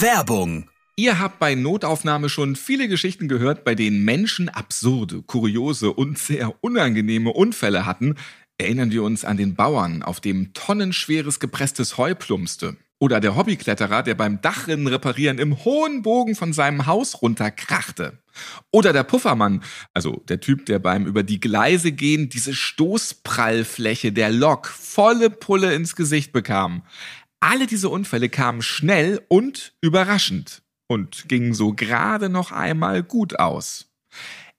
Werbung Ihr habt bei Notaufnahme schon viele Geschichten gehört, bei denen Menschen absurde, kuriose und sehr unangenehme Unfälle hatten. Erinnern wir uns an den Bauern, auf dem tonnenschweres gepresstes Heu plumpste. Oder der Hobbykletterer, der beim Dachrinnen reparieren im hohen Bogen von seinem Haus runterkrachte. Oder der Puffermann, also der Typ, der beim über die Gleise gehen diese Stoßprallfläche der Lok volle Pulle ins Gesicht bekam. Alle diese Unfälle kamen schnell und überraschend und gingen so gerade noch einmal gut aus.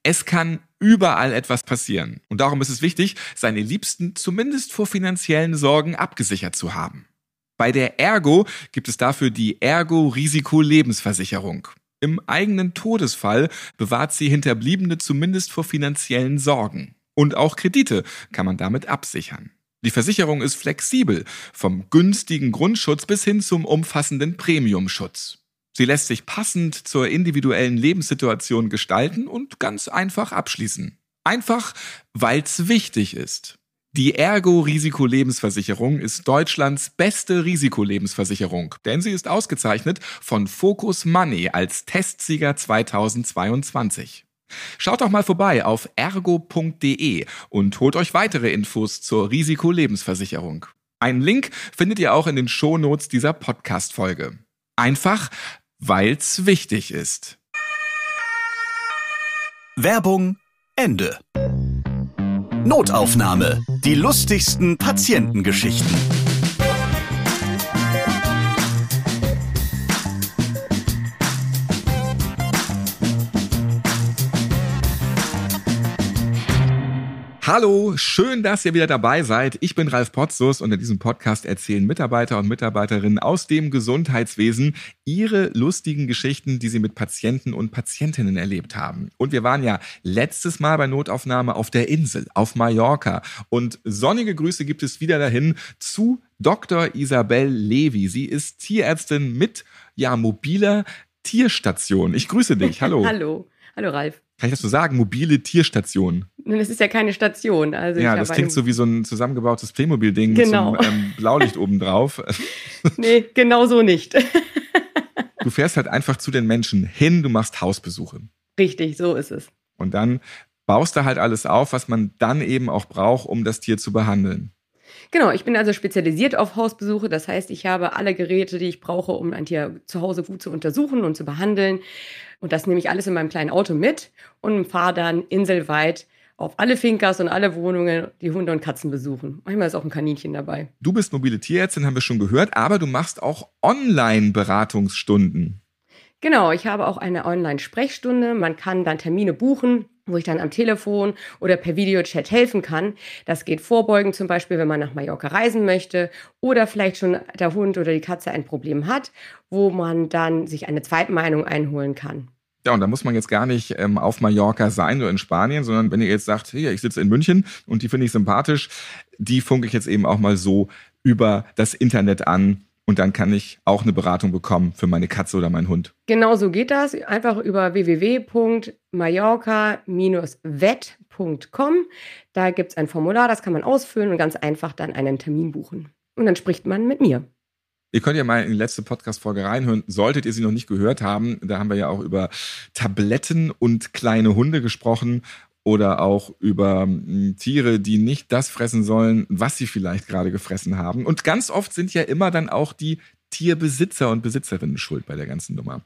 Es kann überall etwas passieren und darum ist es wichtig, seine Liebsten zumindest vor finanziellen Sorgen abgesichert zu haben. Bei der Ergo gibt es dafür die Ergo Risiko Lebensversicherung. Im eigenen Todesfall bewahrt sie Hinterbliebene zumindest vor finanziellen Sorgen. Und auch Kredite kann man damit absichern. Die Versicherung ist flexibel, vom günstigen Grundschutz bis hin zum umfassenden Premiumschutz. Sie lässt sich passend zur individuellen Lebenssituation gestalten und ganz einfach abschließen. Einfach, weil's wichtig ist. Die Ergo Risikolebensversicherung ist Deutschlands beste Risikolebensversicherung, denn sie ist ausgezeichnet von Focus Money als Testsieger 2022. Schaut doch mal vorbei auf ergo.de und holt euch weitere Infos zur Risikolebensversicherung. Einen Link findet ihr auch in den Shownotes dieser Podcast-Folge. Einfach, weil's wichtig ist. Werbung Ende. Notaufnahme. Die lustigsten Patientengeschichten. Hallo, schön, dass ihr wieder dabei seid. Ich bin Ralf Potzus und in diesem Podcast erzählen Mitarbeiter und Mitarbeiterinnen aus dem Gesundheitswesen ihre lustigen Geschichten, die sie mit Patienten und Patientinnen erlebt haben. Und wir waren ja letztes Mal bei Notaufnahme auf der Insel, auf Mallorca. Und sonnige Grüße gibt es wieder dahin zu Dr. Isabel Levi. Sie ist Tierärztin mit, ja, mobiler Tierstation. Ich grüße dich. Hallo. Hallo. Hallo, Ralf. Kann ich das so sagen? Mobile Tierstation. Das ist ja keine Station. Also ja, das klingt so wie so ein zusammengebautes Playmobil-Ding genau. mit so einem ähm, Blaulicht obendrauf. nee, genau so nicht. du fährst halt einfach zu den Menschen hin, du machst Hausbesuche. Richtig, so ist es. Und dann baust du halt alles auf, was man dann eben auch braucht, um das Tier zu behandeln. Genau, ich bin also spezialisiert auf Hausbesuche. Das heißt, ich habe alle Geräte, die ich brauche, um ein Tier zu Hause gut zu untersuchen und zu behandeln. Und das nehme ich alles in meinem kleinen Auto mit und fahre dann inselweit auf alle Finkas und alle Wohnungen die Hunde und Katzen besuchen. Manchmal ist auch ein Kaninchen dabei. Du bist mobile Tierärztin, haben wir schon gehört, aber du machst auch Online-Beratungsstunden. Genau, ich habe auch eine Online-Sprechstunde. Man kann dann Termine buchen, wo ich dann am Telefon oder per Videochat helfen kann. Das geht vorbeugend zum Beispiel, wenn man nach Mallorca reisen möchte oder vielleicht schon der Hund oder die Katze ein Problem hat, wo man dann sich eine Zweitmeinung einholen kann. Ja, und da muss man jetzt gar nicht ähm, auf Mallorca sein oder in Spanien, sondern wenn ihr jetzt sagt, hier, ich sitze in München und die finde ich sympathisch, die funke ich jetzt eben auch mal so über das Internet an und dann kann ich auch eine Beratung bekommen für meine Katze oder meinen Hund. Genau so geht das. Einfach über www.mallorca-vet.com. Da gibt es ein Formular, das kann man ausfüllen und ganz einfach dann einen Termin buchen. Und dann spricht man mit mir. Ihr könnt ja mal in die letzte Podcast-Folge reinhören. Solltet ihr sie noch nicht gehört haben, da haben wir ja auch über Tabletten und kleine Hunde gesprochen oder auch über hm, Tiere, die nicht das fressen sollen, was sie vielleicht gerade gefressen haben. Und ganz oft sind ja immer dann auch die Tierbesitzer und Besitzerinnen schuld bei der ganzen Nummer.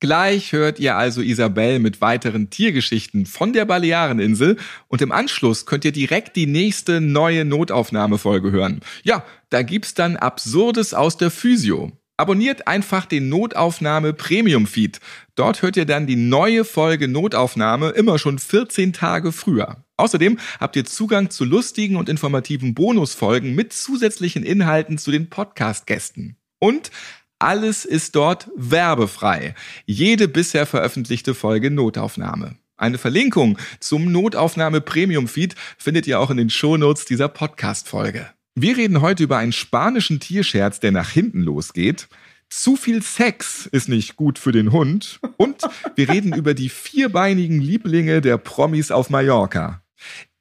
Gleich hört ihr also Isabel mit weiteren Tiergeschichten von der Baleareninsel und im Anschluss könnt ihr direkt die nächste neue Notaufnahmefolge hören. Ja, da gibt's dann Absurdes aus der Physio. Abonniert einfach den Notaufnahme Premium Feed. Dort hört ihr dann die neue Folge Notaufnahme immer schon 14 Tage früher. Außerdem habt ihr Zugang zu lustigen und informativen Bonusfolgen mit zusätzlichen Inhalten zu den Podcast-Gästen. Und alles ist dort werbefrei. Jede bisher veröffentlichte Folge Notaufnahme. Eine Verlinkung zum Notaufnahme Premium Feed findet ihr auch in den Shownotes dieser Podcast Folge. Wir reden heute über einen spanischen Tierscherz, der nach hinten losgeht. Zu viel Sex ist nicht gut für den Hund. Und wir reden über die vierbeinigen Lieblinge der Promis auf Mallorca.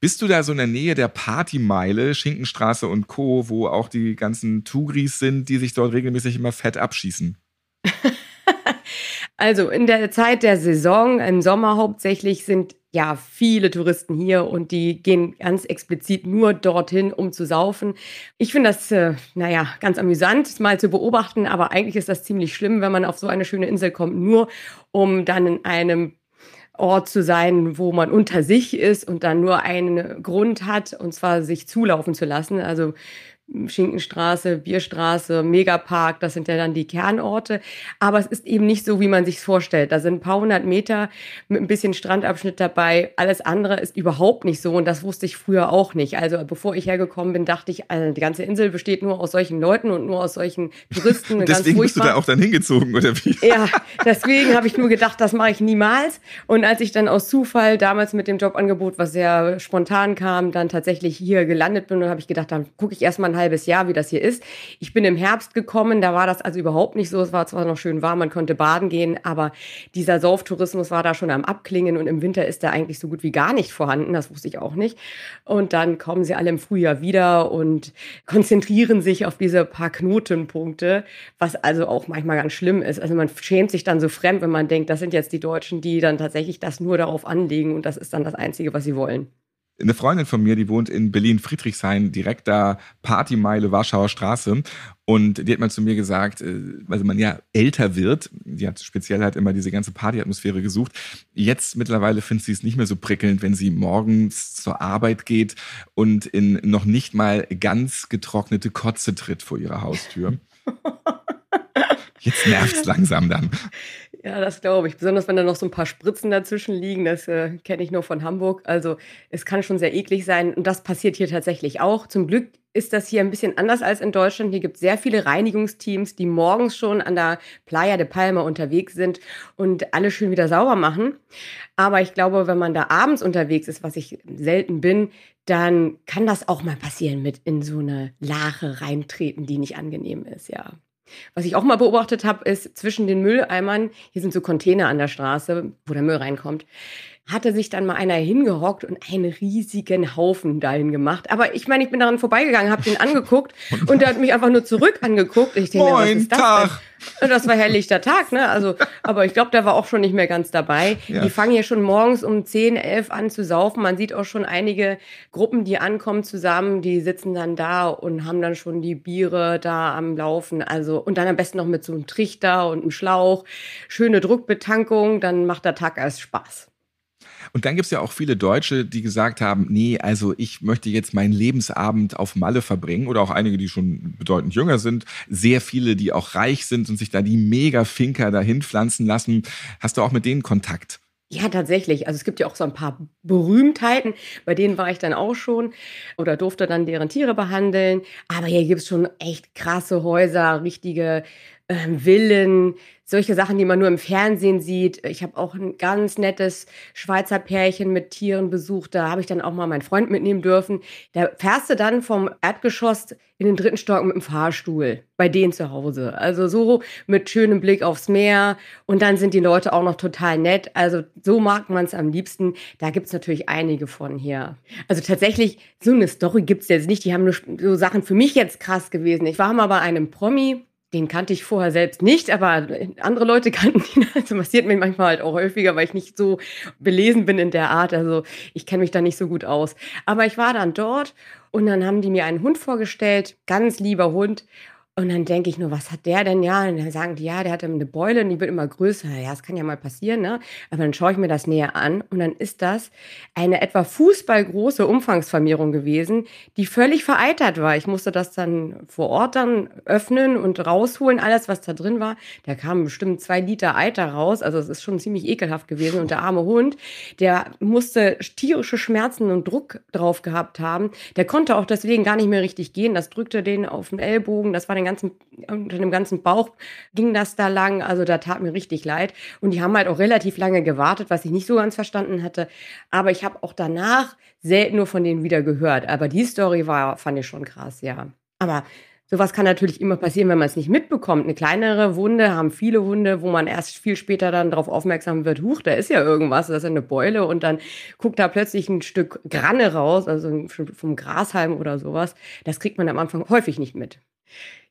Bist du da so in der Nähe der Partymeile, Schinkenstraße und Co., wo auch die ganzen Tugris sind, die sich dort regelmäßig immer fett abschießen? Also in der Zeit der Saison, im Sommer hauptsächlich, sind ja viele Touristen hier und die gehen ganz explizit nur dorthin, um zu saufen. Ich finde das, äh, naja, ganz amüsant, mal zu beobachten, aber eigentlich ist das ziemlich schlimm, wenn man auf so eine schöne Insel kommt, nur um dann in einem Ort zu sein, wo man unter sich ist und dann nur einen Grund hat, und zwar sich zulaufen zu lassen. Also Schinkenstraße, Bierstraße, Megapark, das sind ja dann die Kernorte. Aber es ist eben nicht so, wie man sich vorstellt. Da sind ein paar hundert Meter mit ein bisschen Strandabschnitt dabei. Alles andere ist überhaupt nicht so und das wusste ich früher auch nicht. Also bevor ich hergekommen bin, dachte ich, also die ganze Insel besteht nur aus solchen Leuten und nur aus solchen Touristen. deswegen bist du da auch dann hingezogen, oder wie? Ja, deswegen habe ich nur gedacht, das mache ich niemals. Und als ich dann aus Zufall damals mit dem Jobangebot, was sehr spontan kam, dann tatsächlich hier gelandet bin, dann habe ich gedacht, dann gucke ich erstmal ein halbes Jahr, wie das hier ist. Ich bin im Herbst gekommen, da war das also überhaupt nicht so. Es war zwar noch schön warm, man konnte baden gehen, aber dieser Sauftourismus war da schon am Abklingen und im Winter ist der eigentlich so gut wie gar nicht vorhanden. Das wusste ich auch nicht. Und dann kommen sie alle im Frühjahr wieder und konzentrieren sich auf diese paar Knotenpunkte, was also auch manchmal ganz schlimm ist. Also man schämt sich dann so fremd, wenn man denkt, das sind jetzt die Deutschen, die dann tatsächlich das nur darauf anlegen und das ist dann das Einzige, was sie wollen eine Freundin von mir, die wohnt in Berlin-Friedrichshain, direkt da Partymeile Warschauer Straße. Und die hat mal zu mir gesagt, äh, weil man ja älter wird, die hat speziell halt immer diese ganze Partyatmosphäre gesucht. Jetzt mittlerweile findet sie es nicht mehr so prickelnd, wenn sie morgens zur Arbeit geht und in noch nicht mal ganz getrocknete Kotze tritt vor ihrer Haustür. Jetzt nervt's langsam dann. Ja, das glaube ich. Besonders wenn da noch so ein paar Spritzen dazwischen liegen. Das äh, kenne ich nur von Hamburg. Also es kann schon sehr eklig sein. Und das passiert hier tatsächlich auch. Zum Glück ist das hier ein bisschen anders als in Deutschland. Hier gibt es sehr viele Reinigungsteams, die morgens schon an der Playa de Palma unterwegs sind und alles schön wieder sauber machen. Aber ich glaube, wenn man da abends unterwegs ist, was ich selten bin, dann kann das auch mal passieren mit in so eine Lache reintreten, die nicht angenehm ist, ja. Was ich auch mal beobachtet habe, ist zwischen den Mülleimern, hier sind so Container an der Straße, wo der Müll reinkommt, hatte sich dann mal einer hingehockt und einen riesigen Haufen dahin gemacht. Aber ich meine, ich bin daran vorbeigegangen, habe den angeguckt und der hat mich einfach nur zurück angeguckt. Ich denke, Moin, was ist das Tag. Denn? Das war helllichter Tag, ne? Also, aber ich glaube, der war auch schon nicht mehr ganz dabei. Ja. Die fangen hier schon morgens um 10, 11 an zu saufen. Man sieht auch schon einige Gruppen, die ankommen zusammen, die sitzen dann da und haben dann schon die Biere da am Laufen. Also, und dann am besten noch mit so einem Trichter und einem Schlauch. Schöne Druckbetankung, dann macht der Tag erst Spaß. Und dann gibt es ja auch viele Deutsche, die gesagt haben, nee, also ich möchte jetzt meinen Lebensabend auf Malle verbringen oder auch einige, die schon bedeutend jünger sind, sehr viele, die auch reich sind und sich da die Mega-Finker dahin pflanzen lassen. Hast du auch mit denen Kontakt? Ja, tatsächlich. Also es gibt ja auch so ein paar Berühmtheiten, bei denen war ich dann auch schon oder durfte dann deren Tiere behandeln. Aber hier gibt es schon echt krasse Häuser, richtige äh, Villen, solche Sachen, die man nur im Fernsehen sieht. Ich habe auch ein ganz nettes Schweizer Pärchen mit Tieren besucht. Da habe ich dann auch mal meinen Freund mitnehmen dürfen. Da fährst du dann vom Erdgeschoss in den dritten Stock mit dem Fahrstuhl bei denen zu Hause. Also so mit schönem Blick aufs Meer. Und dann sind die Leute auch noch total nett. Also so mag man es am liebsten. Da gibt es natürlich einige von hier. Also tatsächlich, so eine Story gibt es jetzt nicht. Die haben nur so Sachen für mich jetzt krass gewesen. Ich war mal bei einem Promi den kannte ich vorher selbst nicht, aber andere Leute kannten ihn. Also passiert mir manchmal halt auch häufiger, weil ich nicht so belesen bin in der Art. Also ich kenne mich da nicht so gut aus. Aber ich war dann dort und dann haben die mir einen Hund vorgestellt, ganz lieber Hund. Und dann denke ich nur, was hat der denn? Ja, und dann sagen die, ja, der hat eine Beule und die wird immer größer. Ja, das kann ja mal passieren, ne? Aber dann schaue ich mir das näher an und dann ist das eine etwa fußballgroße Umfangsvermehrung gewesen, die völlig vereitert war. Ich musste das dann vor Ort dann öffnen und rausholen, alles, was da drin war. Da kamen bestimmt zwei Liter Eiter raus. Also es ist schon ziemlich ekelhaft gewesen. Und der arme Hund, der musste tierische Schmerzen und Druck drauf gehabt haben. Der konnte auch deswegen gar nicht mehr richtig gehen. Das drückte den auf den Ellbogen. Das war den ganzen, unter dem ganzen Bauch ging das da lang. Also da tat mir richtig leid. Und die haben halt auch relativ lange gewartet, was ich nicht so ganz verstanden hatte. Aber ich habe auch danach selten nur von denen wieder gehört. Aber die Story war, fand ich schon krass, ja. Aber Sowas kann natürlich immer passieren, wenn man es nicht mitbekommt. Eine kleinere Wunde haben viele Hunde, wo man erst viel später dann darauf aufmerksam wird, huch, da ist ja irgendwas, das ist eine Beule und dann guckt da plötzlich ein Stück Granne raus, also vom Grashalm oder sowas. Das kriegt man am Anfang häufig nicht mit.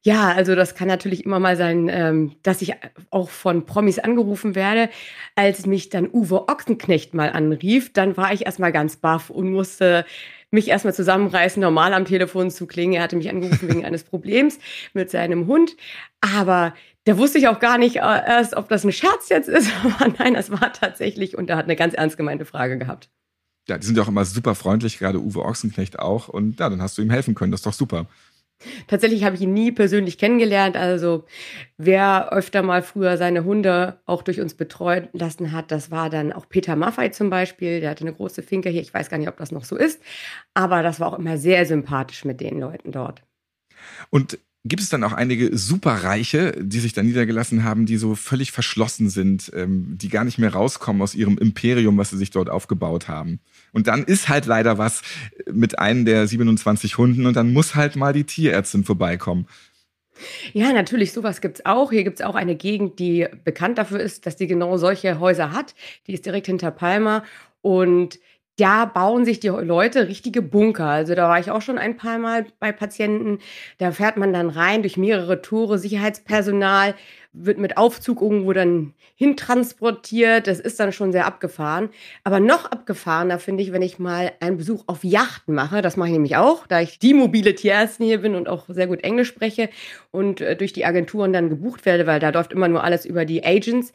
Ja, also das kann natürlich immer mal sein, ähm, dass ich auch von Promis angerufen werde. Als mich dann Uwe Ochsenknecht mal anrief, dann war ich erstmal ganz baff und musste mich erstmal zusammenreißen, normal am Telefon zu klingen. Er hatte mich angerufen wegen eines Problems mit seinem Hund. Aber da wusste ich auch gar nicht äh, erst, ob das ein Scherz jetzt ist. Aber nein, das war tatsächlich und er hat eine ganz ernst gemeinte Frage gehabt. Ja, die sind ja auch immer super freundlich, gerade Uwe Ochsenknecht auch. Und ja, dann hast du ihm helfen können. Das ist doch super. Tatsächlich habe ich ihn nie persönlich kennengelernt. Also wer öfter mal früher seine Hunde auch durch uns betreuen lassen hat, das war dann auch Peter Maffei zum Beispiel. Der hatte eine große Finke hier. Ich weiß gar nicht, ob das noch so ist. Aber das war auch immer sehr sympathisch mit den Leuten dort. Und gibt es dann auch einige Superreiche, die sich da niedergelassen haben, die so völlig verschlossen sind, ähm, die gar nicht mehr rauskommen aus ihrem Imperium, was sie sich dort aufgebaut haben. Und dann ist halt leider was mit einem der 27 Hunden und dann muss halt mal die Tierärztin vorbeikommen. Ja, natürlich, sowas gibt's auch. Hier gibt's auch eine Gegend, die bekannt dafür ist, dass die genau solche Häuser hat. Die ist direkt hinter Palma. Und da bauen sich die Leute richtige Bunker. Also da war ich auch schon ein paar Mal bei Patienten. Da fährt man dann rein durch mehrere Tore, Sicherheitspersonal wird mit Aufzug irgendwo dann hintransportiert. Das ist dann schon sehr abgefahren. Aber noch abgefahrener finde ich, wenn ich mal einen Besuch auf Yachten mache. Das mache ich nämlich auch, da ich die mobile Tierärztin hier bin und auch sehr gut Englisch spreche und äh, durch die Agenturen dann gebucht werde, weil da läuft immer nur alles über die Agents.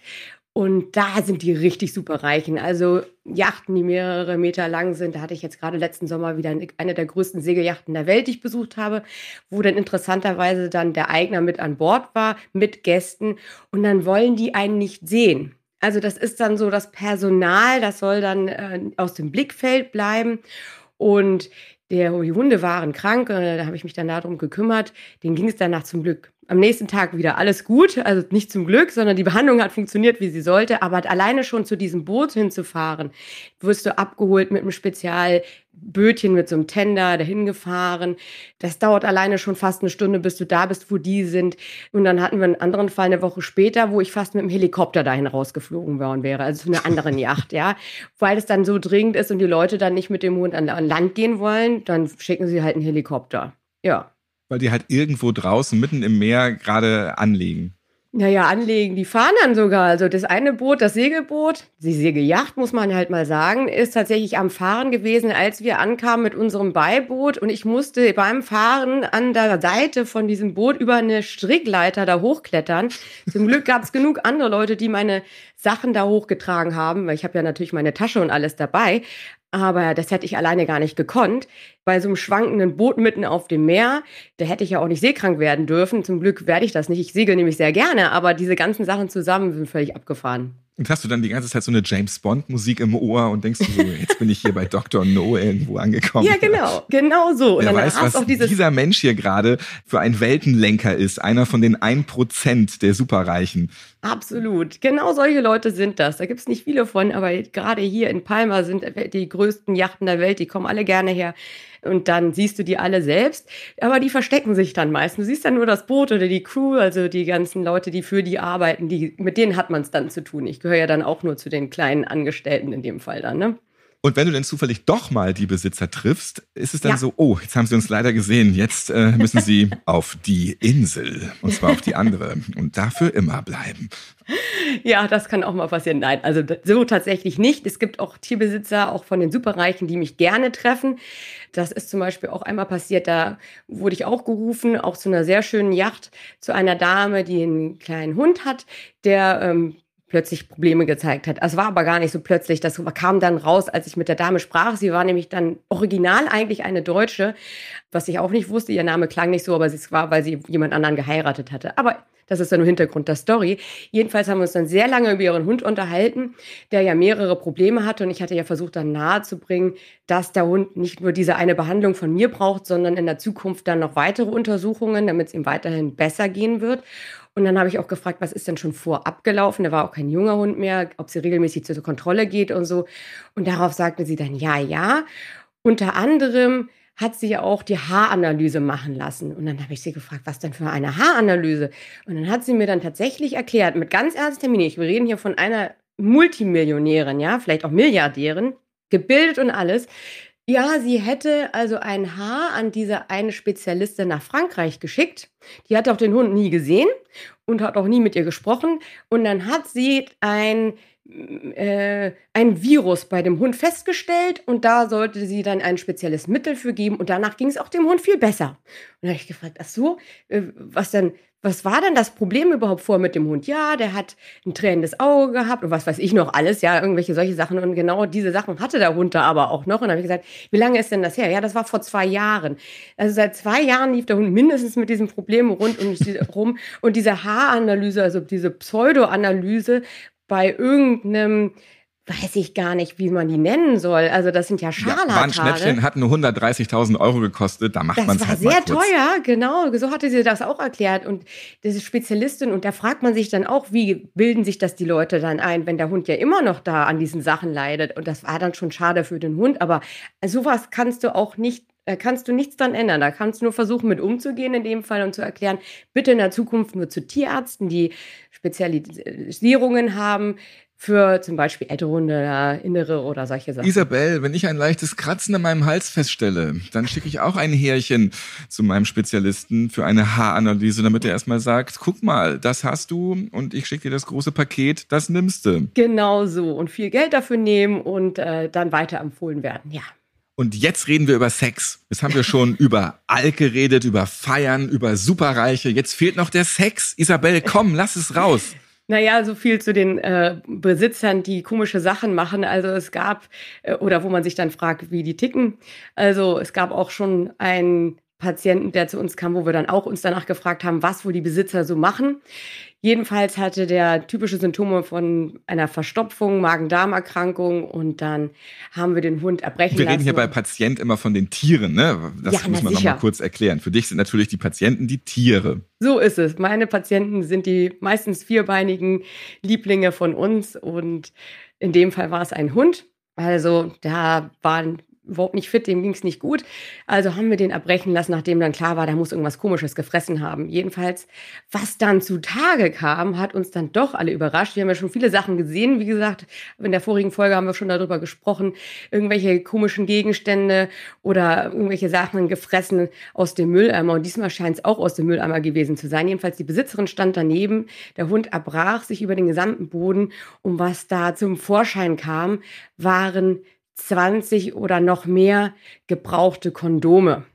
Und da sind die richtig super reichen. Also Yachten, die mehrere Meter lang sind. Da hatte ich jetzt gerade letzten Sommer wieder eine der größten Segelyachten der Welt, die ich besucht habe, wo dann interessanterweise dann der Eigner mit an Bord war, mit Gästen. Und dann wollen die einen nicht sehen. Also das ist dann so das Personal, das soll dann äh, aus dem Blickfeld bleiben. Und der, die Hunde waren krank, äh, da habe ich mich dann darum gekümmert. Denen ging es danach zum Glück am nächsten Tag wieder alles gut. Also nicht zum Glück, sondern die Behandlung hat funktioniert, wie sie sollte. Aber alleine schon zu diesem Boot hinzufahren, wirst du abgeholt mit einem Spezialbötchen, mit so einem Tender dahin gefahren. Das dauert alleine schon fast eine Stunde, bis du da bist, wo die sind. Und dann hatten wir einen anderen Fall eine Woche später, wo ich fast mit dem Helikopter dahin rausgeflogen worden wäre. Also zu einer anderen Yacht, ja. Weil es dann so dringend ist und die Leute dann nicht mit dem Hund an Land gehen wollen, dann schicken sie halt einen Helikopter. Ja weil die halt irgendwo draußen mitten im Meer gerade anlegen. Naja, anlegen, die fahren dann sogar. Also das eine Boot, das Segelboot, die Segeljacht, muss man halt mal sagen, ist tatsächlich am Fahren gewesen, als wir ankamen mit unserem Beiboot. Und ich musste beim Fahren an der Seite von diesem Boot über eine Strickleiter da hochklettern. Zum Glück gab es genug andere Leute, die meine Sachen da hochgetragen haben, weil ich habe ja natürlich meine Tasche und alles dabei. Aber das hätte ich alleine gar nicht gekonnt. Bei so einem schwankenden Boot mitten auf dem Meer, da hätte ich ja auch nicht seekrank werden dürfen. Zum Glück werde ich das nicht. Ich segel nämlich sehr gerne, aber diese ganzen Sachen zusammen sind völlig abgefahren. Und hast du dann die ganze Zeit so eine James Bond Musik im Ohr und denkst du so, jetzt bin ich hier bei Dr. No irgendwo angekommen. Ja, genau, genau so. Und Wer dann weiß, was auch dieser Mensch hier gerade für ein Weltenlenker ist, einer von den 1% der Superreichen. Absolut. Genau solche Leute sind das. Da gibt es nicht viele von, aber gerade hier in Palma sind die größten Yachten der Welt, die kommen alle gerne her und dann siehst du die alle selbst, aber die verstecken sich dann meist. Du siehst dann nur das Boot oder die Crew, also die ganzen Leute, die für die arbeiten, die, mit denen hat man es dann zu tun. Ich gehöre ja dann auch nur zu den kleinen Angestellten in dem Fall dann, ne? Und wenn du denn zufällig doch mal die Besitzer triffst, ist es dann ja. so, oh, jetzt haben sie uns leider gesehen, jetzt äh, müssen sie auf die Insel, und zwar auf die andere, und dafür immer bleiben. Ja, das kann auch mal passieren. Nein, also so tatsächlich nicht. Es gibt auch Tierbesitzer, auch von den Superreichen, die mich gerne treffen. Das ist zum Beispiel auch einmal passiert, da wurde ich auch gerufen, auch zu einer sehr schönen Yacht, zu einer Dame, die einen kleinen Hund hat, der ähm, plötzlich Probleme gezeigt hat. Es war aber gar nicht so plötzlich. Das kam dann raus, als ich mit der Dame sprach. Sie war nämlich dann original eigentlich eine Deutsche, was ich auch nicht wusste. Ihr Name klang nicht so, aber es war, weil sie jemand anderen geheiratet hatte. Aber das ist dann nur Hintergrund der Story. Jedenfalls haben wir uns dann sehr lange über ihren Hund unterhalten, der ja mehrere Probleme hatte. Und ich hatte ja versucht, dann nahezubringen, dass der Hund nicht nur diese eine Behandlung von mir braucht, sondern in der Zukunft dann noch weitere Untersuchungen, damit es ihm weiterhin besser gehen wird. Und dann habe ich auch gefragt, was ist denn schon vorab gelaufen? Da war auch kein junger Hund mehr, ob sie regelmäßig zur Kontrolle geht und so. Und darauf sagte sie dann, ja, ja. Unter anderem hat sie ja auch die Haaranalyse machen lassen. Und dann habe ich sie gefragt, was denn für eine Haaranalyse? Und dann hat sie mir dann tatsächlich erklärt, mit ganz ernster Miene, wir reden hier von einer Multimillionärin, ja, vielleicht auch Milliardärin, gebildet und alles, Ja, sie hätte also ein Haar an diese eine Spezialistin nach Frankreich geschickt. Die hat auch den Hund nie gesehen und hat auch nie mit ihr gesprochen. Und dann hat sie ein, äh, ein Virus bei dem Hund festgestellt und da sollte sie dann ein spezielles Mittel für geben und danach ging es auch dem Hund viel besser. Und da habe ich gefragt, ach so, äh, was denn, was war denn das Problem überhaupt vor mit dem Hund? Ja, der hat ein tränendes Auge gehabt und was weiß ich noch alles, ja, irgendwelche solche Sachen. Und genau diese Sachen hatte der Hund da aber auch noch. Und dann habe ich gesagt, wie lange ist denn das her? Ja, das war vor zwei Jahren. Also seit zwei Jahren lief der Hund mindestens mit diesem Problem rund und rum. Und diese Haaranalyse, also diese Pseudoanalyse bei irgendeinem weiß ich gar nicht, wie man die nennen soll. Also das sind ja Scharlatane. Ja, ein Schnäppchen, hat nur 130.000 Euro gekostet, da macht man es halt Das war sehr teuer, genau. So hatte sie das auch erklärt. Und das ist Spezialistin und da fragt man sich dann auch, wie bilden sich das die Leute dann ein, wenn der Hund ja immer noch da an diesen Sachen leidet. Und das war dann schon schade für den Hund. Aber sowas kannst du auch nicht kannst du nichts dran ändern. Da kannst du nur versuchen, mit umzugehen in dem Fall und zu erklären, bitte in der Zukunft nur zu Tierärzten, die Spezialisierungen haben, für zum Beispiel Ältere, Innere oder solche Sachen. Isabel, wenn ich ein leichtes Kratzen an meinem Hals feststelle, dann schicke ich auch ein Härchen zu meinem Spezialisten für eine Haaranalyse, damit er erstmal sagt, guck mal, das hast du und ich schicke dir das große Paket, das nimmst du. Genau so und viel Geld dafür nehmen und äh, dann weiterempfohlen werden, ja. Und jetzt reden wir über Sex. Jetzt haben wir schon über Alk geredet, über Feiern, über Superreiche. Jetzt fehlt noch der Sex. Isabel, komm, lass es raus. Naja, so viel zu den äh, Besitzern, die komische Sachen machen. Also es gab, äh, oder wo man sich dann fragt, wie die ticken. Also es gab auch schon einen Patienten, der zu uns kam, wo wir dann auch uns danach gefragt haben, was wohl die Besitzer so machen. Jedenfalls hatte der typische Symptome von einer Verstopfung, Magen-Darm-Erkrankung und dann haben wir den Hund erbrechen wir lassen. Wir reden hier bei Patient immer von den Tieren, ne? Das ja, muss man nochmal kurz erklären. Für dich sind natürlich die Patienten die Tiere. So ist es. Meine Patienten sind die meistens vierbeinigen Lieblinge von uns und in dem Fall war es ein Hund. Also da waren überhaupt nicht fit, dem ging es nicht gut. Also haben wir den erbrechen lassen, nachdem dann klar war, der muss irgendwas Komisches gefressen haben. Jedenfalls, was dann zutage kam, hat uns dann doch alle überrascht. Wir haben ja schon viele Sachen gesehen. Wie gesagt, in der vorigen Folge haben wir schon darüber gesprochen. Irgendwelche komischen Gegenstände oder irgendwelche Sachen gefressen aus dem Mülleimer. Und diesmal scheint es auch aus dem Mülleimer gewesen zu sein. Jedenfalls die Besitzerin stand daneben. Der Hund erbrach sich über den gesamten Boden. Und was da zum Vorschein kam, waren 20 oder noch mehr gebrauchte Kondome.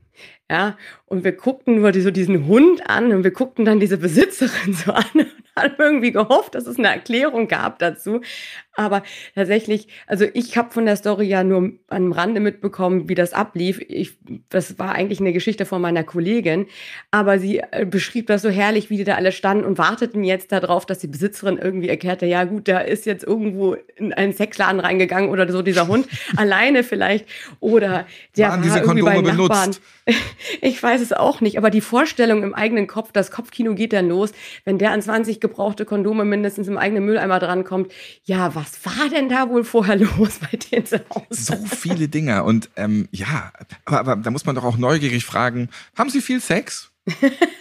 Ja, und wir guckten nur so diesen Hund an und wir guckten dann diese Besitzerin so an und haben irgendwie gehofft, dass es eine Erklärung gab dazu. Aber tatsächlich, also ich habe von der Story ja nur am Rande mitbekommen, wie das ablief. Ich, das war eigentlich eine Geschichte von meiner Kollegin, aber sie äh, beschrieb das so herrlich, wie die da alle standen und warteten jetzt darauf, dass die Besitzerin irgendwie erklärte, ja gut, da ist jetzt irgendwo in einen Sexladen reingegangen oder so dieser Hund alleine vielleicht oder der Waren war diese irgendwie Kondome bei Nachbarn. Benutzt? Ich weiß es auch nicht, aber die Vorstellung im eigenen Kopf, das Kopfkino geht dann los, wenn der an 20 gebrauchte Kondome mindestens im eigenen Mülleimer drankommt. Ja, was war denn da wohl vorher los bei denen zu Hause? So viele Dinge. Und ähm, ja, aber, aber da muss man doch auch neugierig fragen, haben Sie viel Sex?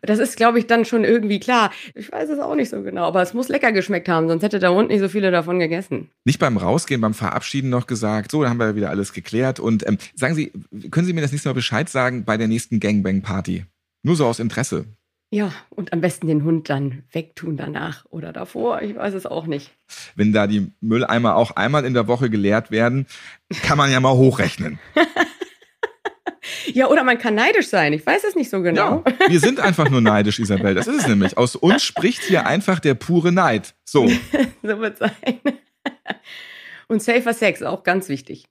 Das ist, glaube ich, dann schon irgendwie klar. Ich weiß es auch nicht so genau, aber es muss lecker geschmeckt haben, sonst hätte der Hund nicht so viele davon gegessen. Nicht beim Rausgehen, beim Verabschieden noch gesagt, so, dann haben wir wieder alles geklärt. Und ähm, sagen Sie, können Sie mir das nächste Mal Bescheid sagen bei der nächsten Gangbang-Party? Nur so aus Interesse. Ja, und am besten den Hund dann wegtun danach oder davor. Ich weiß es auch nicht. Wenn da die Mülleimer auch einmal in der Woche geleert werden, kann man ja mal hochrechnen. ja, oder man kann neidisch sein. Ich weiß es nicht so genau. Ja, wir sind einfach nur neidisch, Isabel. Das ist es nämlich. Aus uns spricht hier einfach der pure Neid. So. so wird sein. Und safer Sex, auch ganz wichtig.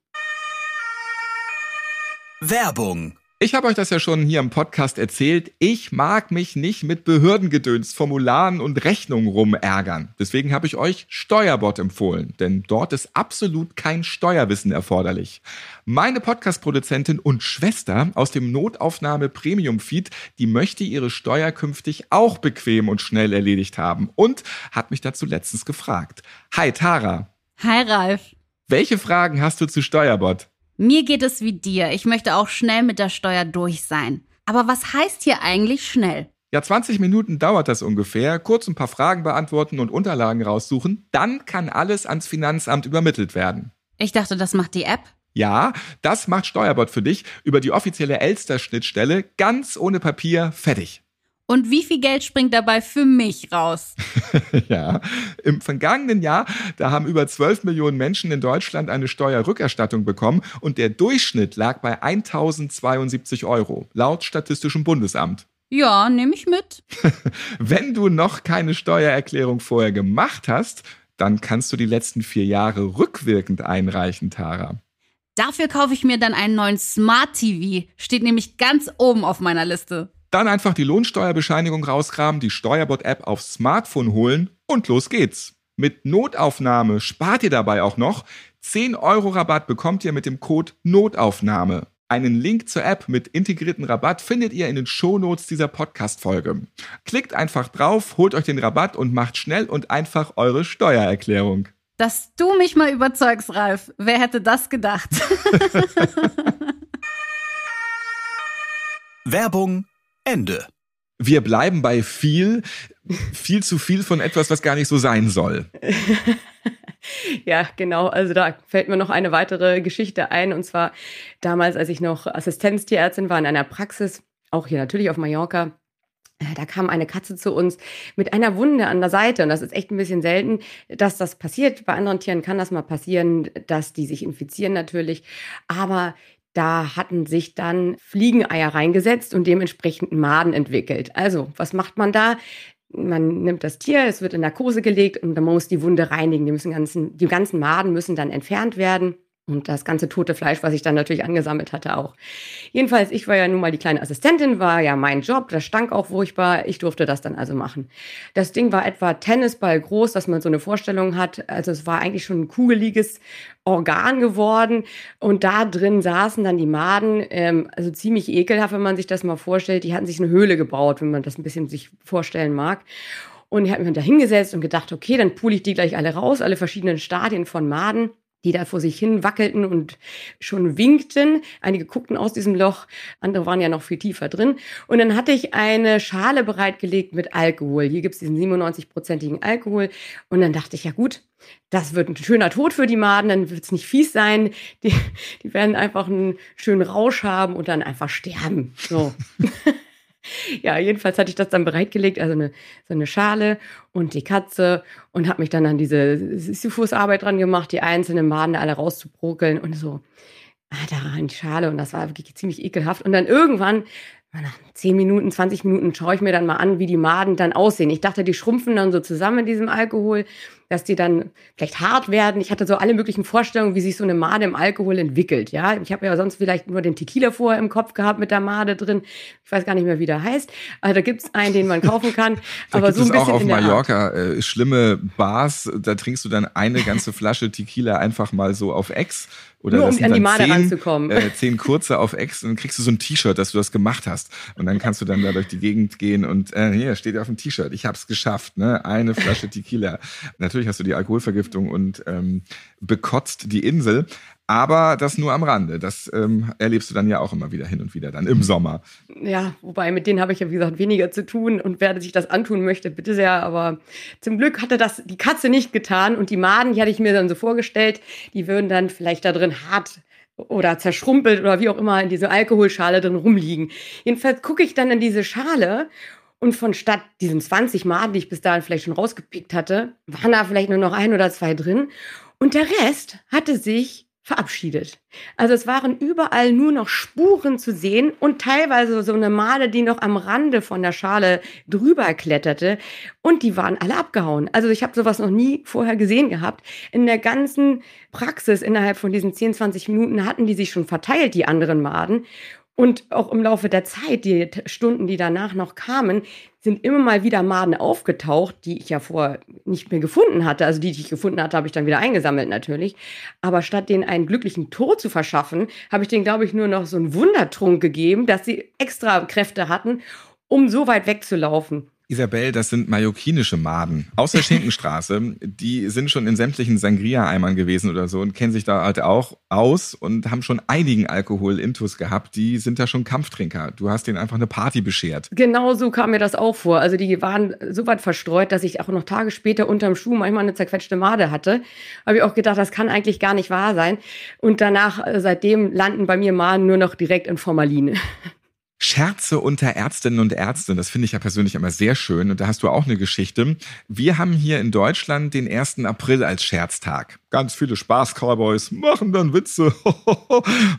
Werbung ich habe euch das ja schon hier im Podcast erzählt. Ich mag mich nicht mit Behördengedöns, Formularen und Rechnungen rumärgern. Deswegen habe ich euch Steuerbot empfohlen, denn dort ist absolut kein Steuerwissen erforderlich. Meine Podcast-Produzentin und Schwester aus dem Notaufnahme Premium Feed, die möchte ihre Steuer künftig auch bequem und schnell erledigt haben und hat mich dazu letztens gefragt. Hi Tara. Hi Ralf. Welche Fragen hast du zu Steuerbot? Mir geht es wie dir. Ich möchte auch schnell mit der Steuer durch sein. Aber was heißt hier eigentlich schnell? Ja, 20 Minuten dauert das ungefähr. Kurz ein paar Fragen beantworten und Unterlagen raussuchen. Dann kann alles ans Finanzamt übermittelt werden. Ich dachte, das macht die App. Ja, das macht Steuerbot für dich über die offizielle Elster-Schnittstelle ganz ohne Papier fertig. Und wie viel Geld springt dabei für mich raus? ja, im vergangenen Jahr, da haben über 12 Millionen Menschen in Deutschland eine Steuerrückerstattung bekommen und der Durchschnitt lag bei 1072 Euro, laut Statistischem Bundesamt. Ja, nehme ich mit. Wenn du noch keine Steuererklärung vorher gemacht hast, dann kannst du die letzten vier Jahre rückwirkend einreichen, Tara. Dafür kaufe ich mir dann einen neuen Smart TV. Steht nämlich ganz oben auf meiner Liste. Dann einfach die Lohnsteuerbescheinigung rauskramen, die Steuerbot-App aufs Smartphone holen und los geht's. Mit Notaufnahme spart ihr dabei auch noch. 10 Euro Rabatt bekommt ihr mit dem Code Notaufnahme. Einen Link zur App mit integrierten Rabatt findet ihr in den Shownotes dieser Podcast-Folge. Klickt einfach drauf, holt euch den Rabatt und macht schnell und einfach eure Steuererklärung. Dass du mich mal überzeugst, Ralf. Wer hätte das gedacht? Werbung Ende. Wir bleiben bei viel, viel zu viel von etwas, was gar nicht so sein soll. Ja, genau. Also da fällt mir noch eine weitere Geschichte ein. Und zwar damals, als ich noch Assistenztierärztin war in einer Praxis, auch hier natürlich auf Mallorca. Äh, da kam eine Katze zu uns mit einer Wunde an der Seite. Und das ist echt ein bisschen selten, dass das passiert. Bei anderen Tieren kann das mal passieren, dass die sich infizieren natürlich. Aber da hatten sich dann Fliegeneier reingesetzt und dementsprechend Maden entwickelt. Also, was macht man da? Man nimmt das Tier, es wird in Narkose gelegt und dann muss die Wunde reinigen. Die, müssen ganzen, die ganzen Maden müssen dann entfernt werden. Und das ganze tote Fleisch, was ich dann natürlich angesammelt hatte, auch. Jedenfalls, ich war ja nun mal die kleine Assistentin, war ja mein Job, das stank auch furchtbar. Ich durfte das dann also machen. Das Ding war etwa Tennisball groß, dass man so eine Vorstellung hat. Also es war eigentlich schon ein kugeliges Organ geworden. Und da drin saßen dann die Maden, ähm, also ziemlich ekelhaft, wenn man sich das mal vorstellt. Die hatten sich eine Höhle gebaut, wenn man das ein bisschen sich vorstellen mag. Und ich habe mich da hingesetzt und gedacht, okay, dann pule ich die gleich alle raus, alle verschiedenen Stadien von Maden die da vor sich hin wackelten und schon winkten. Einige guckten aus diesem Loch, andere waren ja noch viel tiefer drin. Und dann hatte ich eine Schale bereitgelegt mit Alkohol. Hier gibt's diesen 97-prozentigen Alkohol. Und dann dachte ich, ja gut, das wird ein schöner Tod für die Maden, dann wird's nicht fies sein. Die, die werden einfach einen schönen Rausch haben und dann einfach sterben. So. ja, jedenfalls hatte ich das dann bereitgelegt, also eine, so eine Schale und die Katze und habe mich dann an diese Sisyphus-Arbeit dran gemacht, die einzelnen Maden alle rauszubrokeln und so ah, da in die Schale und das war wirklich ziemlich ekelhaft. Und dann irgendwann nach 10 Minuten, 20 Minuten schaue ich mir dann mal an, wie die Maden dann aussehen. Ich dachte, die schrumpfen dann so zusammen in diesem Alkohol, dass die dann vielleicht hart werden. Ich hatte so alle möglichen Vorstellungen, wie sich so eine Made im Alkohol entwickelt. Ja, ich habe ja sonst vielleicht nur den Tequila vorher im Kopf gehabt mit der Made drin. Ich weiß gar nicht mehr, wie der heißt. Also da gibt's einen, den man kaufen kann. Da aber gibt so ein es auch bisschen auf. Mallorca äh, schlimme Bars, da trinkst du dann eine ganze Flasche Tequila einfach mal so auf Ex. Oder Nur, um an die Made zehn, ranzukommen. Äh, zehn kurze auf Ex und dann kriegst du so ein T-Shirt, dass du das gemacht hast. Und dann kannst du dann da durch die Gegend gehen und äh, hier steht auf dem T-Shirt, ich hab's geschafft, ne? Eine Flasche Tequila. Natürlich hast du die Alkoholvergiftung und ähm, bekotzt die Insel. Aber das nur am Rande. Das ähm, erlebst du dann ja auch immer wieder hin und wieder dann im Sommer. Ja, wobei mit denen habe ich ja, wie gesagt, weniger zu tun und wer sich das antun möchte, bitte sehr. Aber zum Glück hatte das die Katze nicht getan und die Maden, die hatte ich mir dann so vorgestellt, die würden dann vielleicht da drin hart oder zerschrumpelt oder wie auch immer in diese Alkoholschale drin rumliegen. Jedenfalls gucke ich dann in diese Schale und von statt diesen 20 Maden, die ich bis dahin vielleicht schon rausgepickt hatte, waren da vielleicht nur noch ein oder zwei drin. Und der Rest hatte sich verabschiedet. Also es waren überall nur noch Spuren zu sehen und teilweise so eine Made, die noch am Rande von der Schale drüber kletterte und die waren alle abgehauen. Also ich habe sowas noch nie vorher gesehen gehabt. In der ganzen Praxis innerhalb von diesen 10, 20 Minuten hatten die sich schon verteilt, die anderen Maden. Und auch im Laufe der Zeit, die Stunden, die danach noch kamen, sind immer mal wieder Maden aufgetaucht, die ich ja vorher nicht mehr gefunden hatte. Also die, die ich gefunden hatte, habe ich dann wieder eingesammelt natürlich. Aber statt denen einen glücklichen Tod zu verschaffen, habe ich denen, glaube ich, nur noch so einen Wundertrunk gegeben, dass sie extra Kräfte hatten, um so weit wegzulaufen. Isabel, das sind mallorquinische Maden aus der Schinkenstraße. Die sind schon in sämtlichen Sangria-Eimern gewesen oder so und kennen sich da halt auch aus und haben schon einigen Alkohol-Intus gehabt. Die sind da schon Kampftrinker. Du hast denen einfach eine Party beschert. Genau so kam mir das auch vor. Also die waren so weit verstreut, dass ich auch noch Tage später unterm Schuh manchmal eine zerquetschte Made hatte. Habe ich auch gedacht, das kann eigentlich gar nicht wahr sein. Und danach, äh, seitdem landen bei mir Maden nur noch direkt in Formalin. Scherze unter Ärztinnen und Ärzten, das finde ich ja persönlich immer sehr schön. Und da hast du auch eine Geschichte. Wir haben hier in Deutschland den 1. April als Scherztag. Ganz viele Spaß-Cowboys machen dann Witze.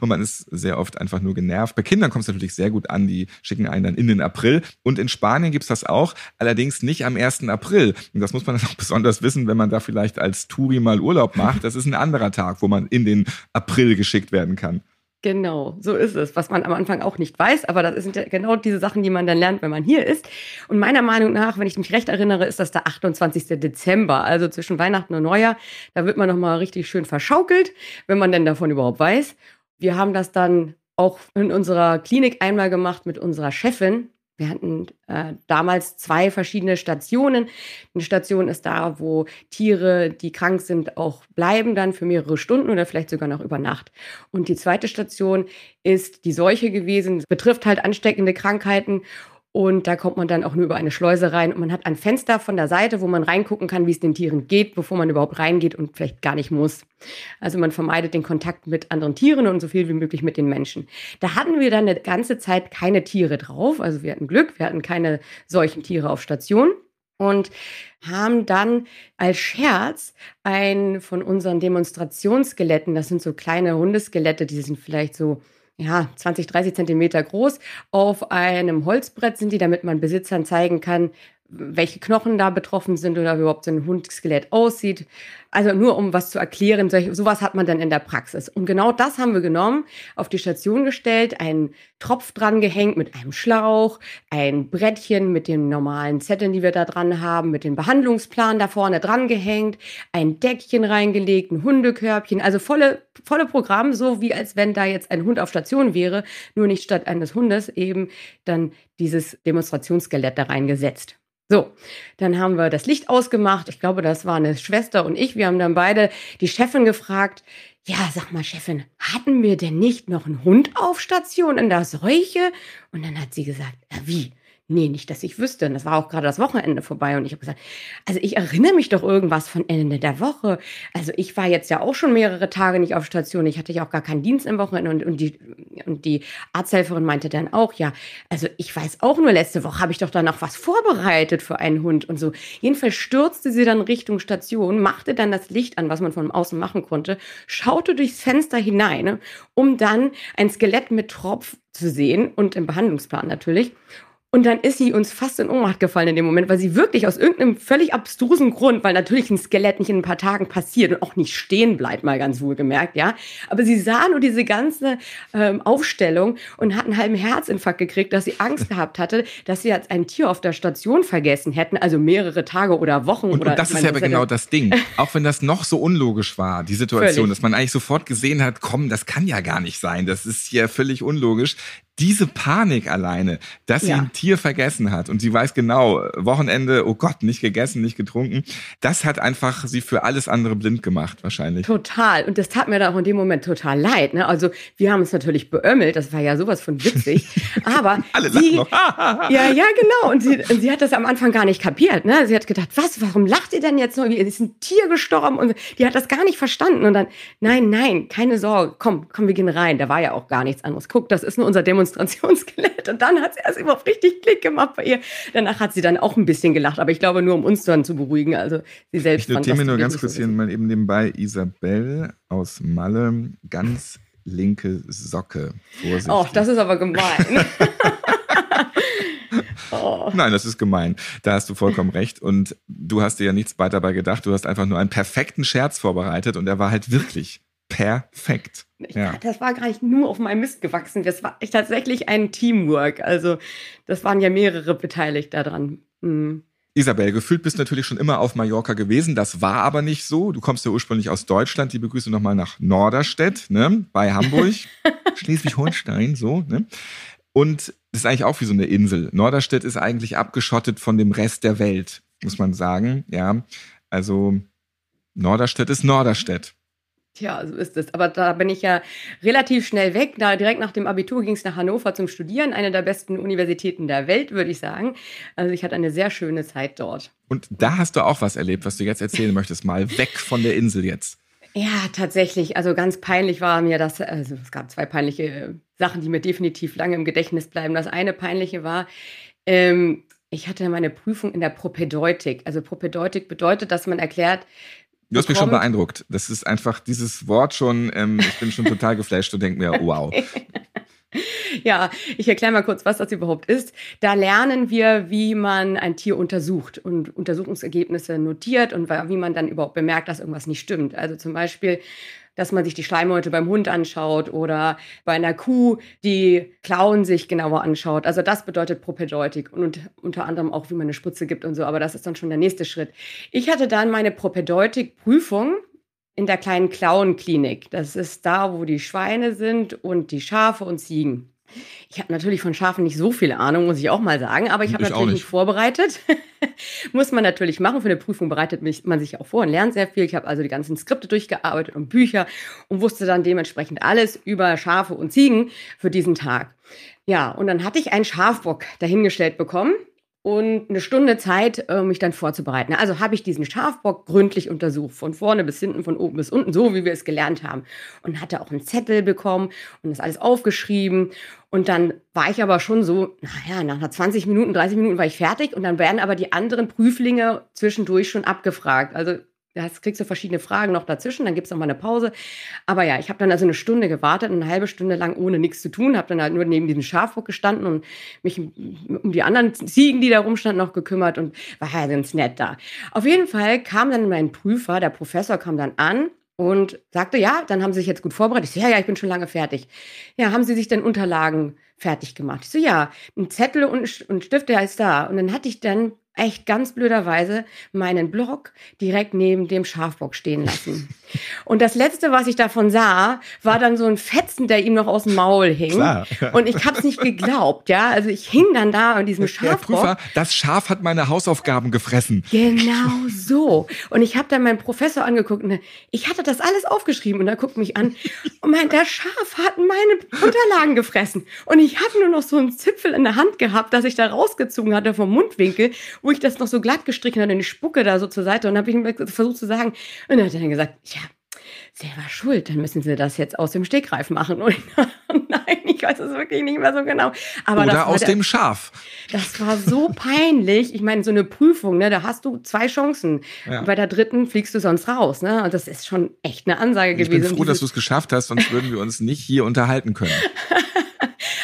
und man ist sehr oft einfach nur genervt. Bei Kindern kommt es natürlich sehr gut an, die schicken einen dann in den April. Und in Spanien gibt's das auch, allerdings nicht am 1. April. Und das muss man dann auch besonders wissen, wenn man da vielleicht als Touri mal Urlaub macht. Das ist ein anderer Tag, wo man in den April geschickt werden kann. Genau, so ist es, was man am Anfang auch nicht weiß, aber das sind ja genau diese Sachen, die man dann lernt, wenn man hier ist. Und meiner Meinung nach, wenn ich mich recht erinnere, ist das der 28. Dezember, also zwischen Weihnachten und Neujahr. Da wird man nochmal richtig schön verschaukelt, wenn man denn davon überhaupt weiß. Wir haben das dann auch in unserer Klinik einmal gemacht mit unserer Chefin, wir hatten äh, damals zwei verschiedene Stationen. Eine Station ist da, wo Tiere, die krank sind, auch bleiben dann für mehrere Stunden oder vielleicht sogar noch über Nacht. Und die zweite Station ist die Seuche gewesen, betrifft halt ansteckende Krankheiten und da kommt man dann auch nur über eine Schleuse rein und man hat ein Fenster von der Seite, wo man reingucken kann, wie es den Tieren geht, bevor man überhaupt reingeht und vielleicht gar nicht muss. Also man vermeidet den Kontakt mit anderen Tieren und so viel wie möglich mit den Menschen. Da hatten wir dann eine ganze Zeit keine Tiere drauf. Also wir hatten Glück, wir hatten keine solchen Tiere auf Station und haben dann als Scherz ein von unseren Demonstrationsskeletten, das sind so kleine Hundeskelette, die sind vielleicht so ja, 20, 30 Zentimeter groß. Auf einem Holzbrett sind die, damit man Besitzern zeigen kann, welche Knochen da betroffen sind oder überhaupt so ein Hundskelett aussieht. Also nur um was zu erklären, solch, sowas hat man dann in der Praxis. Und genau das haben wir genommen, auf die Station gestellt, einen Tropf dran gehängt mit einem Schlauch, ein Brettchen mit den normalen Zetteln, die wir da dran haben, mit dem Behandlungsplan da vorne dran gehängt, ein Deckchen reingelegt, ein Hundekörbchen, also volle, volle Programm, so wie als wenn da jetzt ein Hund auf Station wäre, nur nicht statt eines Hundes eben dann dieses Demonstrationsskelett da reingesetzt. So, dann haben wir das Licht ausgemacht. Ich glaube, das war eine Schwester und ich. Wir haben dann beide die Chefin gefragt, ja, sag mal, Chefin, hatten wir denn nicht noch einen Hund auf Station in der Seuche? Und dann hat sie gesagt, wie? Nee, nicht, dass ich wüsste. Und das war auch gerade das Wochenende vorbei. Und ich habe gesagt, also ich erinnere mich doch irgendwas von Ende der Woche. Also ich war jetzt ja auch schon mehrere Tage nicht auf Station. Ich hatte ja auch gar keinen Dienst im Wochenende. Und, und, die, und die Arzthelferin meinte dann auch, ja, also ich weiß auch nur, letzte Woche habe ich doch dann noch was vorbereitet für einen Hund und so. Jedenfalls stürzte sie dann Richtung Station, machte dann das Licht an, was man von außen machen konnte, schaute durchs Fenster hinein, um dann ein Skelett mit Tropf zu sehen und im Behandlungsplan natürlich. Und dann ist sie uns fast in Ohnmacht gefallen in dem Moment, weil sie wirklich aus irgendeinem völlig abstrusen Grund, weil natürlich ein Skelett nicht in ein paar Tagen passiert und auch nicht stehen bleibt, mal ganz wohl gemerkt, ja. Aber sie sah nur diese ganze ähm, Aufstellung und hat einen halben Herzinfarkt gekriegt, dass sie Angst gehabt hatte, dass sie jetzt ein Tier auf der Station vergessen hätten, also mehrere Tage oder Wochen. Und, oder, und das ist ja aber genau das Ding. Auch wenn das noch so unlogisch war, die Situation, völlig. dass man eigentlich sofort gesehen hat, komm, das kann ja gar nicht sein, das ist ja völlig unlogisch diese Panik alleine, dass ja. sie ein Tier vergessen hat und sie weiß genau, Wochenende, oh Gott, nicht gegessen, nicht getrunken, das hat einfach sie für alles andere blind gemacht, wahrscheinlich. Total. Und das tat mir da auch in dem Moment total leid. Ne? Also wir haben es natürlich beömmelt, das war ja sowas von witzig. Aber Alle sie, noch. ja, ja, genau. Und sie, und sie hat das am Anfang gar nicht kapiert. Ne? Sie hat gedacht, was, warum lacht ihr denn jetzt noch? Ist ein Tier gestorben? Und die hat das gar nicht verstanden. Und dann, nein, nein, keine Sorge, komm, komm, wir gehen rein. Da war ja auch gar nichts anderes. Guck, das ist nur unser Demonstration Demonstrationsskelett. Und dann hat es erst überhaupt richtig Klick gemacht bei ihr. Danach hat sie dann auch ein bisschen gelacht, aber ich glaube nur, um uns dann zu beruhigen. Also sie selbst Ich notiere mir nur ganz kurz hier mal eben nebenbei Isabel aus Malle, ganz linke Socke. Vorsichtig. Oh, das ist aber gemein. Oh. Nein, das ist gemein. Da hast du vollkommen recht. Und du hast dir ja nichts weiter dabei gedacht. Du hast einfach nur einen perfekten Scherz vorbereitet und er war halt wirklich perfekt. Ja. Das war gar nicht nur auf meinem Mist gewachsen. Das war tatsächlich ein Teamwork. Also, das waren ja mehrere beteiligt daran. Mhm. Isabel, gefühlt bist du natürlich schon immer auf Mallorca gewesen. Das war aber nicht so. Du kommst ja ursprünglich aus Deutschland. Die begrüße nochmal nach Norderstedt, ne? Bei Hamburg. Schleswig-Holstein, so, ne? Und das ist eigentlich auch wie so eine Insel. Norderstedt ist eigentlich abgeschottet von dem Rest der Welt, muss man sagen. Ja, also Norderstedt ist Norderstedt. Tja, so ist es. Aber da bin ich ja relativ schnell weg. Da direkt nach dem Abitur ging es nach Hannover zum Studieren, eine der besten Universitäten der Welt, würde ich sagen. Also ich hatte eine sehr schöne Zeit dort. Und da hast du auch was erlebt, was du jetzt erzählen möchtest, mal weg von der Insel jetzt. Ja, tatsächlich. Also ganz peinlich war mir das, also es gab zwei peinliche Sachen, die mir definitiv lange im Gedächtnis bleiben. Das eine peinliche war, ähm, ich hatte meine Prüfung in der Propedeutik. Also Propedeutik bedeutet, dass man erklärt, Du hast mich schon beeindruckt. Das ist einfach dieses Wort schon, ähm, ich bin schon total geflasht und denke mir, wow. Ja, ich erkläre mal kurz, was das überhaupt ist. Da lernen wir, wie man ein Tier untersucht und Untersuchungsergebnisse notiert und wie man dann überhaupt bemerkt, dass irgendwas nicht stimmt. Also zum Beispiel dass man sich die Schleimhäute beim Hund anschaut oder bei einer Kuh die Klauen sich genauer anschaut. Also das bedeutet Propedeutik und unter anderem auch, wie man eine Spritze gibt und so. Aber das ist dann schon der nächste Schritt. Ich hatte dann meine Propedeutik-Prüfung in der kleinen Klauenklinik. Das ist da, wo die Schweine sind und die Schafe und Ziegen. Ich habe natürlich von Schafen nicht so viel Ahnung, muss ich auch mal sagen, aber ich habe natürlich nicht. mich vorbereitet. muss man natürlich machen. Für eine Prüfung bereitet man sich auch vor und lernt sehr viel. Ich habe also die ganzen Skripte durchgearbeitet und Bücher und wusste dann dementsprechend alles über Schafe und Ziegen für diesen Tag. Ja, und dann hatte ich einen Schafbock dahingestellt bekommen und eine Stunde Zeit, äh, mich dann vorzubereiten. Also habe ich diesen Schafbock gründlich untersucht, von vorne bis hinten, von oben bis unten, so wie wir es gelernt haben. Und hatte auch einen Zettel bekommen und das alles aufgeschrieben. Und dann war ich aber schon so, naja, nach 20 Minuten, 30 Minuten war ich fertig. Und dann werden aber die anderen Prüflinge zwischendurch schon abgefragt. Also das kriegst du verschiedene Fragen noch dazwischen, dann gibt es noch mal eine Pause. Aber ja, ich habe dann also eine Stunde gewartet, eine halbe Stunde lang ohne nichts zu tun, habe dann halt nur neben diesem Schafbock gestanden und mich um die anderen Ziegen, die da rumstanden, noch gekümmert und war ja ganz nett da. Auf jeden Fall kam dann mein Prüfer, der Professor kam dann an und sagte, ja, dann haben Sie sich jetzt gut vorbereitet. Ich so, ja, ja, ich bin schon lange fertig. Ja, haben Sie sich denn Unterlagen fertig gemacht? Ich so, ja, ein Zettel und ein Stift, der ist da. Und dann hatte ich dann echt ganz blöderweise meinen Blog direkt neben dem Schafbock stehen lassen. Und das letzte, was ich davon sah, war dann so ein Fetzen, der ihm noch aus dem Maul hing. Klar. Und ich habe es nicht geglaubt, ja. Also ich hing dann da an diesem Schafbock. Herr Prüfer, das Schaf hat meine Hausaufgaben gefressen. Genau so. Und ich habe dann meinen Professor angeguckt und ich hatte das alles aufgeschrieben und er guckt mich an und meint, der Schaf hat meine Unterlagen gefressen. Und ich habe nur noch so einen Zipfel in der Hand gehabt, dass ich da rausgezogen hatte vom Mundwinkel wo ich das noch so glatt gestrichen hatte und ich spucke da so zur Seite und habe ich versucht zu sagen. Und dann hat er dann gesagt, ja, selber schuld, dann müssen sie das jetzt aus dem Stegreif machen. Und nein, ich weiß es wirklich nicht mehr so genau. Aber Oder aus der, dem Schaf. Das war so peinlich. Ich meine, so eine Prüfung, ne, da hast du zwei Chancen. Ja. Bei der dritten fliegst du sonst raus. Ne? Und das ist schon echt eine Ansage ich gewesen. Ich bin froh, dass du es geschafft hast, sonst würden wir uns nicht hier unterhalten können.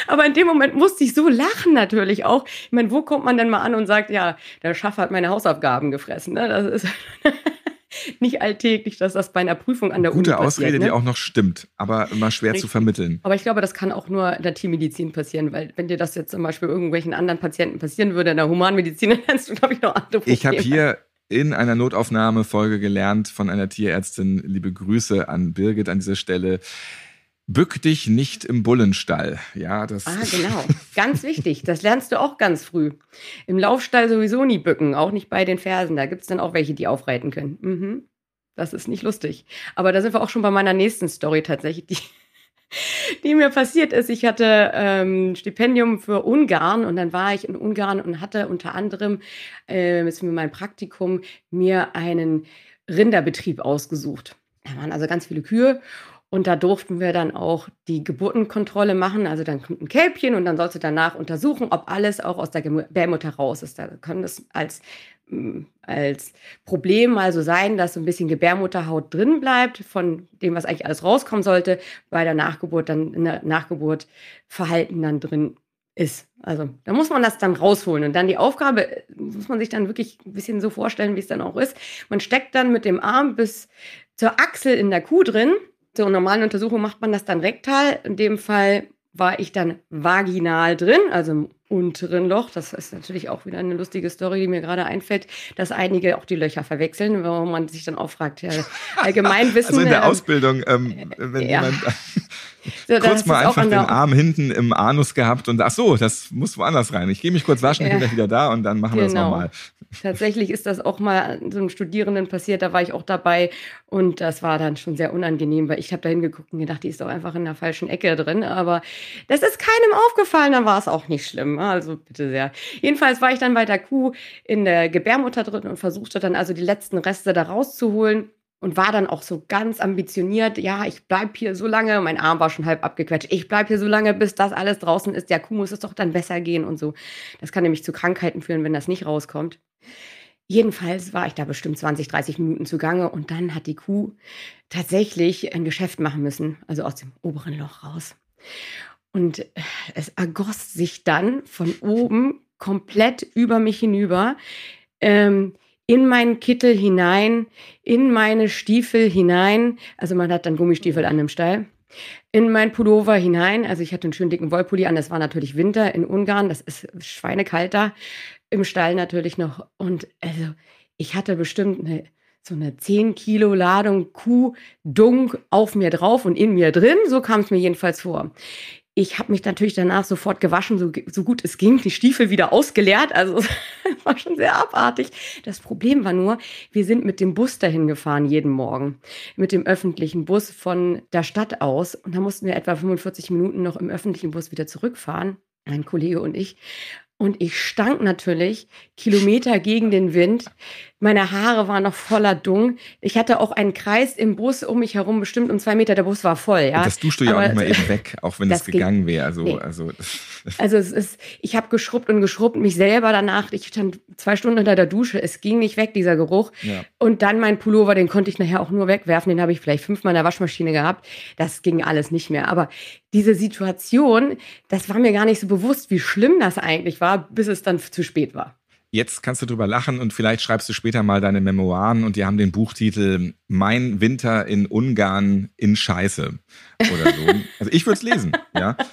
Aber in dem Moment musste ich so lachen natürlich auch. Ich meine, wo kommt man denn mal an und sagt, ja, der Schaff hat meine Hausaufgaben gefressen. Ne? Das ist nicht alltäglich, dass das bei einer Prüfung an der Gute Uni passiert. Gute Ausrede, ne? die auch noch stimmt, aber immer schwer Richtig. zu vermitteln. Aber ich glaube, das kann auch nur in der Tiermedizin passieren, weil wenn dir das jetzt zum Beispiel irgendwelchen anderen Patienten passieren würde, in der Humanmedizin, dann hättest du, glaube ich, noch andere Probleme. Ich habe hier in einer Notaufnahmefolge gelernt von einer Tierärztin, liebe Grüße an Birgit an dieser Stelle, Bück dich nicht im Bullenstall. Ja, das. Ah, genau. Ganz wichtig. Das lernst du auch ganz früh. Im Laufstall sowieso nie bücken, auch nicht bei den Fersen. Da gibt es dann auch welche, die aufreiten können. Mhm. Das ist nicht lustig. Aber da sind wir auch schon bei meiner nächsten Story tatsächlich, die, die mir passiert ist. Ich hatte ähm, Stipendium für Ungarn und dann war ich in Ungarn und hatte unter anderem äh, ist mir mein Praktikum mir einen Rinderbetrieb ausgesucht. Da waren also ganz viele Kühe und da durften wir dann auch die Geburtenkontrolle machen. Also dann kommt ein Kälbchen und dann sollst du danach untersuchen, ob alles auch aus der Gebärmutter raus ist. Da kann das als, mm, als Problem mal so sein, dass so ein bisschen Gebärmutterhaut drin bleibt von dem, was eigentlich alles rauskommen sollte, bei der Nachgeburt dann in der Nachgeburt Verhalten dann drin ist. Also da muss man das dann rausholen. Und dann die Aufgabe äh, muss man sich dann wirklich ein bisschen so vorstellen, wie es dann auch ist. Man steckt dann mit dem Arm bis zur Achsel in der Kuh drin zur normalen Untersuchung macht man das dann rektal. In dem Fall war ich dann vaginal drin, also unteren Loch. Das ist natürlich auch wieder eine lustige Story, die mir gerade einfällt, dass einige auch die Löcher verwechseln, warum man sich dann auch fragt, ja, Allgemeinwissen. Also in der ähm, Ausbildung, ähm, wenn ja. jemand so, kurz mal einfach den Arm hinten im Anus gehabt und ach so, das muss woanders rein. Ich gehe mich kurz waschen, ja. bin gleich wieder da und dann machen genau. wir das genau. nochmal. Tatsächlich ist das auch mal so einem Studierenden passiert, da war ich auch dabei und das war dann schon sehr unangenehm, weil ich habe da hingeguckt und gedacht, die ist doch einfach in der falschen Ecke drin, aber das ist keinem aufgefallen, dann war es auch nicht schlimm, also bitte sehr. Jedenfalls war ich dann bei der Kuh in der Gebärmutter drin und versuchte dann also die letzten Reste da rauszuholen und war dann auch so ganz ambitioniert, ja, ich bleib hier so lange, mein Arm war schon halb abgequetscht, ich bleib hier so lange, bis das alles draußen ist, der Kuh muss es doch dann besser gehen und so. Das kann nämlich zu Krankheiten führen, wenn das nicht rauskommt. Jedenfalls war ich da bestimmt 20, 30 Minuten zugange und dann hat die Kuh tatsächlich ein Geschäft machen müssen, also aus dem oberen Loch raus. Und es ergoss sich dann von oben komplett über mich hinüber. Ähm, in meinen Kittel hinein, in meine Stiefel hinein. Also man hat dann Gummistiefel an dem Stall. In mein Pullover hinein. Also ich hatte einen schönen dicken Wollpulli an. Das war natürlich Winter in Ungarn. Das ist schweinekalt da. Im Stall natürlich noch. Und also ich hatte bestimmt eine so eine 10 Kilo Ladung Kuh Dunk auf mir drauf und in mir drin. So kam es mir jedenfalls vor. Ich habe mich natürlich danach sofort gewaschen, so, so gut es ging, die Stiefel wieder ausgeleert. Also war schon sehr abartig. Das Problem war nur, wir sind mit dem Bus dahin gefahren jeden Morgen. Mit dem öffentlichen Bus von der Stadt aus. Und da mussten wir etwa 45 Minuten noch im öffentlichen Bus wieder zurückfahren. Mein Kollege und ich. Und ich stank natürlich Kilometer gegen den Wind. Meine Haare waren noch voller Dung. Ich hatte auch einen Kreis im Bus um mich herum, bestimmt um zwei Meter. Der Bus war voll, ja. Und das duschst du ja auch nicht mal eben weg, auch wenn es gegangen wäre. Also, nee. also, also es ist, ich habe geschrubbt und geschrubbt, mich selber danach. Ich stand zwei Stunden unter der Dusche. Es ging nicht weg, dieser Geruch. Ja. Und dann mein Pullover, den konnte ich nachher auch nur wegwerfen. Den habe ich vielleicht fünfmal in der Waschmaschine gehabt. Das ging alles nicht mehr. Aber diese Situation, das war mir gar nicht so bewusst, wie schlimm das eigentlich war, bis es dann zu spät war. Jetzt kannst du drüber lachen und vielleicht schreibst du später mal deine Memoiren und die haben den Buchtitel Mein Winter in Ungarn in Scheiße oder so. Also ich würde es lesen, ja.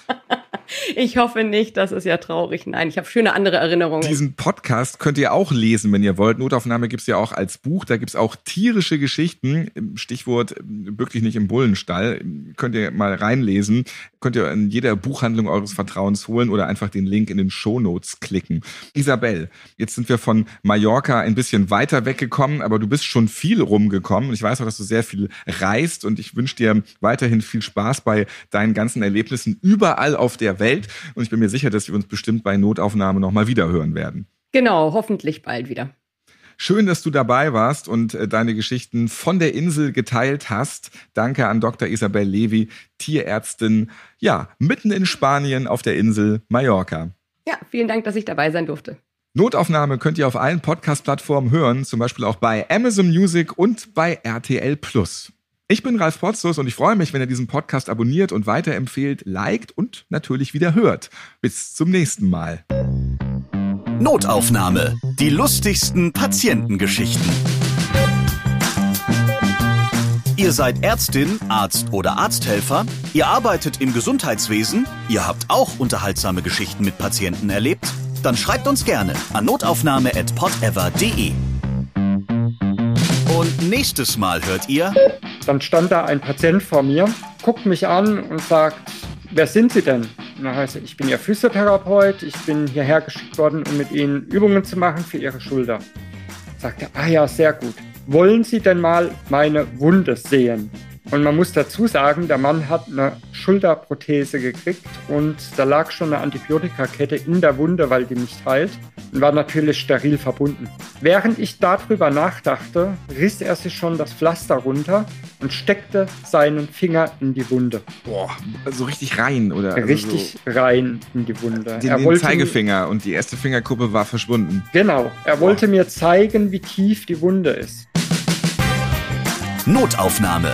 Ich hoffe nicht, das ist ja traurig. Nein, ich habe schöne andere Erinnerungen. Diesen Podcast könnt ihr auch lesen, wenn ihr wollt. Notaufnahme gibt's ja auch als Buch. Da gibt's auch tierische Geschichten. Stichwort wirklich nicht im Bullenstall. Könnt ihr mal reinlesen. Könnt ihr in jeder Buchhandlung eures Vertrauens holen oder einfach den Link in den Shownotes klicken. Isabel, jetzt sind wir von Mallorca ein bisschen weiter weggekommen, aber du bist schon viel rumgekommen. Ich weiß auch, dass du sehr viel reist und ich wünsche dir weiterhin viel Spaß bei deinen ganzen Erlebnissen überall auf der Welt. Und ich bin mir sicher, dass wir uns bestimmt bei Notaufnahme nochmal wieder hören werden. Genau, hoffentlich bald wieder. Schön, dass du dabei warst und äh, deine Geschichten von der Insel geteilt hast. Danke an Dr. Isabel Levi, Tierärztin, ja, mitten in Spanien auf der Insel Mallorca. Ja, vielen Dank, dass ich dabei sein durfte. Notaufnahme könnt ihr auf allen Podcast-Plattformen hören, zum Beispiel auch bei Amazon Music und bei RTL Plus. Ich bin Ralf Potzus und ich freue mich, wenn ihr diesen Podcast abonniert und weiterempfehlt, liked und natürlich wieder hört. Bis zum nächsten Mal. Notaufnahme. Die lustigsten Patientengeschichten. Ihr seid Ärztin, Arzt oder Arzthelfer? Ihr arbeitet im Gesundheitswesen? Ihr habt auch unterhaltsame Geschichten mit Patienten erlebt? Dann schreibt uns gerne an notaufnahme@podever.de. Und nächstes Mal hört ihr dann stand da ein Patient vor mir, guckt mich an und sagt, wer sind Sie denn? Dann heißt ich bin Ihr Physiotherapeut, ich bin hierher geschickt worden, um mit Ihnen Übungen zu machen für Ihre Schulter. Sagte, ah ja, sehr gut. Wollen Sie denn mal meine Wunde sehen? Und man muss dazu sagen, der Mann hat eine Schulterprothese gekriegt und da lag schon eine Antibiotikakette in der Wunde, weil die nicht heilt und war natürlich steril verbunden. Während ich darüber nachdachte, riss er sich schon das Pflaster runter und steckte seinen Finger in die Wunde. Boah, so richtig rein, oder? Also richtig so rein in die Wunde. Den, er den Zeigefinger und die erste Fingerkuppe war verschwunden. Genau, er Boah. wollte mir zeigen, wie tief die Wunde ist. Notaufnahme